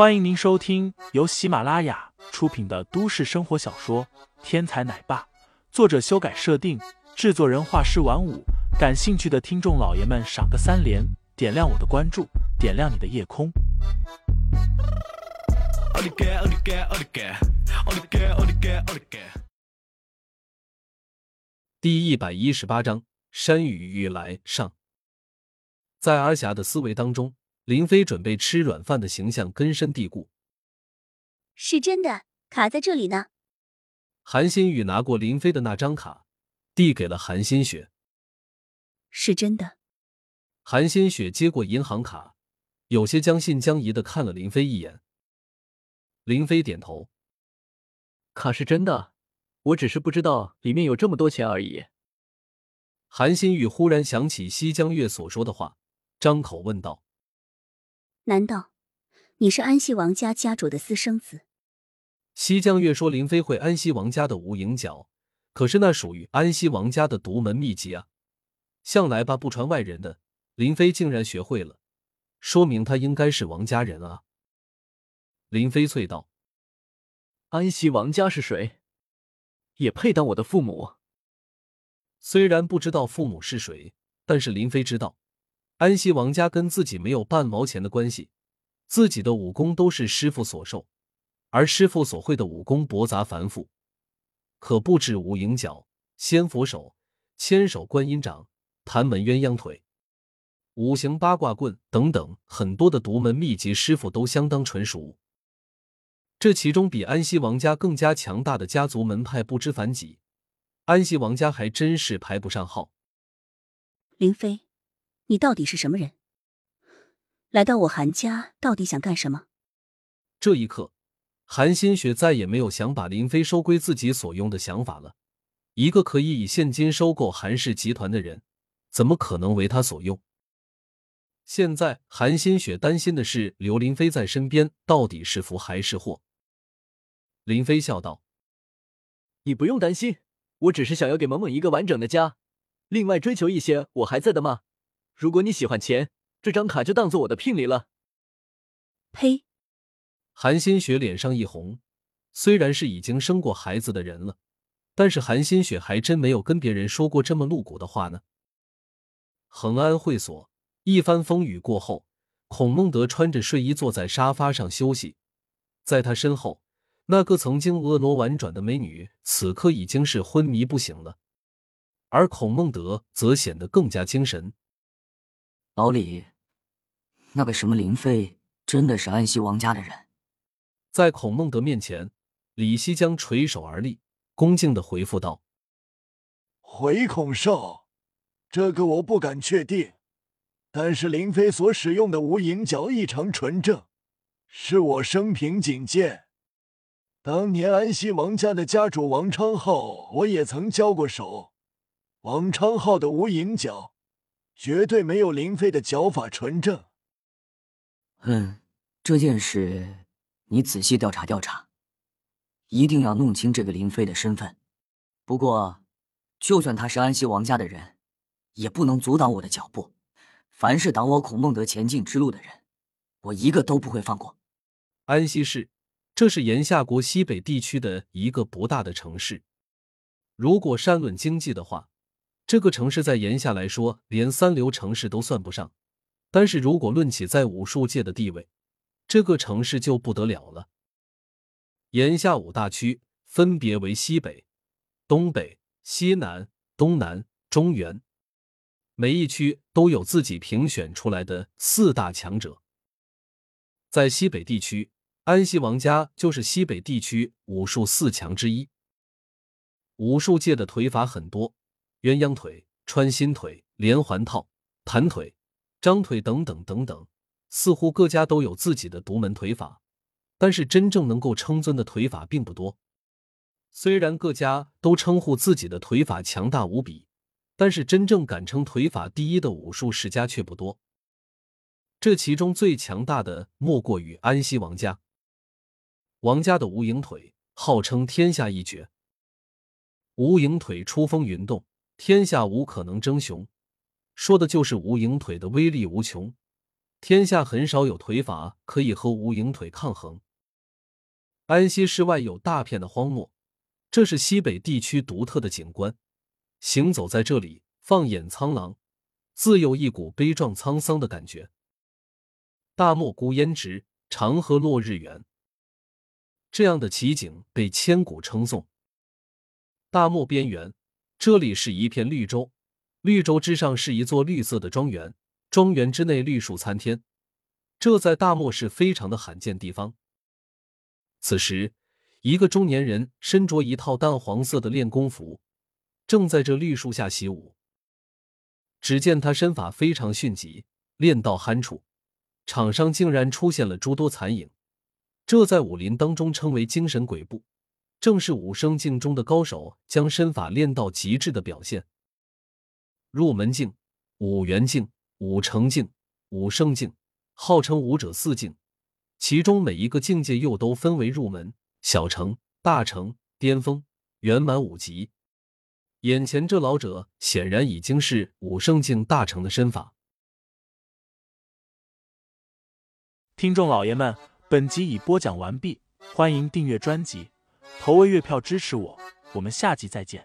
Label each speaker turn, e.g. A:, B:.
A: 欢迎您收听由喜马拉雅出品的都市生活小说《天才奶爸》，作者修改设定，制作人画师晚舞。感兴趣的听众老爷们，赏个三连，点亮我的关注，点亮你的夜空。
B: 第一百一十八章：山雨欲来上。在阿霞的思维当中。林飞准备吃软饭的形象根深蒂固，
C: 是真的卡在这里呢。
B: 韩新宇拿过林飞的那张卡，递给了韩新雪。
C: 是真的。
B: 韩新雪接过银行卡，有些将信将疑的看了林飞一眼。林飞点头，
D: 卡是真的，我只是不知道里面有这么多钱而已。
B: 韩新宇忽然想起西江月所说的话，张口问道。
C: 难道你是安西王家家主的私生子？
B: 西江月说林飞会安西王家的无影脚，可是那属于安西王家的独门秘籍啊，向来吧不传外人的，林飞竟然学会了，说明他应该是王家人啊。林飞啐道：“
D: 安西王家是谁？也配当我的父母？”
B: 虽然不知道父母是谁，但是林飞知道。安西王家跟自己没有半毛钱的关系，自己的武功都是师傅所授，而师傅所会的武功博杂繁复，可不止无影脚、仙佛手、千手观音掌、盘门鸳鸯腿、五行八卦棍等等很多的独门秘籍，师傅都相当纯熟。这其中比安西王家更加强大的家族门派不知凡几，安西王家还真是排不上号。
C: 林飞。你到底是什么人？来到我韩家到底想干什么？
B: 这一刻，韩新雪再也没有想把林飞收归自己所用的想法了。一个可以以现金收购韩氏集团的人，怎么可能为他所用？现在，韩新雪担心的是刘林飞在身边到底是福还是祸。林飞笑道：“
D: 你不用担心，我只是想要给萌萌一个完整的家，另外追求一些我还在的吗？”如果你喜欢钱，这张卡就当做我的聘礼了。
C: 呸！
B: 韩新雪脸上一红，虽然是已经生过孩子的人了，但是韩新雪还真没有跟别人说过这么露骨的话呢。恒安会所一番风雨过后，孔孟德穿着睡衣坐在沙发上休息，在他身后，那个曾经婀娜婉转的美女，此刻已经是昏迷不醒了，而孔孟德则显得更加精神。
E: 老李，那个什么林飞真的是安西王家的人？
B: 在孔孟德面前，李西江垂手而立，恭敬的回复道：“
F: 回孔少，这个我不敢确定，但是林飞所使用的无影脚异常纯正，是我生平仅见。当年安西王家的家主王昌浩，我也曾交过手。王昌浩的无影脚。”绝对没有林飞的脚法纯正。
E: 嗯，这件事你仔细调查调查，一定要弄清这个林飞的身份。不过，就算他是安西王家的人，也不能阻挡我的脚步。凡是挡我孔孟德前进之路的人，我一个都不会放过。
B: 安西市，这是炎夏国西北地区的一个不大的城市。如果单论经济的话，这个城市在炎夏来说，连三流城市都算不上。但是如果论起在武术界的地位，这个城市就不得了了。炎夏五大区分别为西北、东北、西南、东南、中原，每一区都有自己评选出来的四大强者。在西北地区，安西王家就是西北地区武术四强之一。武术界的腿法很多。鸳鸯腿、穿心腿、连环套、弹腿、张腿等等等等，似乎各家都有自己的独门腿法，但是真正能够称尊的腿法并不多。虽然各家都称呼自己的腿法强大无比，但是真正敢称腿法第一的武术世家却不多。这其中最强大的莫过于安西王家。王家的无影腿号称天下一绝，无影腿出风云动。天下无可能争雄，说的就是无影腿的威力无穷。天下很少有腿法可以和无影腿抗衡。安溪市外有大片的荒漠，这是西北地区独特的景观。行走在这里，放眼苍狼，自有一股悲壮沧桑的感觉。大漠孤烟直，长河落日圆。这样的奇景被千古称颂。大漠边缘，这里是一片绿洲，绿洲之上是一座绿色的庄园。庄园之内绿树参天，这在大漠是非常的罕见地方。此时，一个中年人身着一套淡黄色的练功服，正在这绿树下习武。只见他身法非常迅疾，练到酣处，场上竟然出现了诸多残影，这在武林当中称为精神鬼步，正是武生境中的高手将身法练到极致的表现。入门境、五元境。五成境、五圣境，号称武者四境，其中每一个境界又都分为入门、小成、大成、巅峰、圆满五级。眼前这老者显然已经是五圣境大成的身法。
A: 听众老爷们，本集已播讲完毕，欢迎订阅专辑，投喂月票支持我我们下集再见。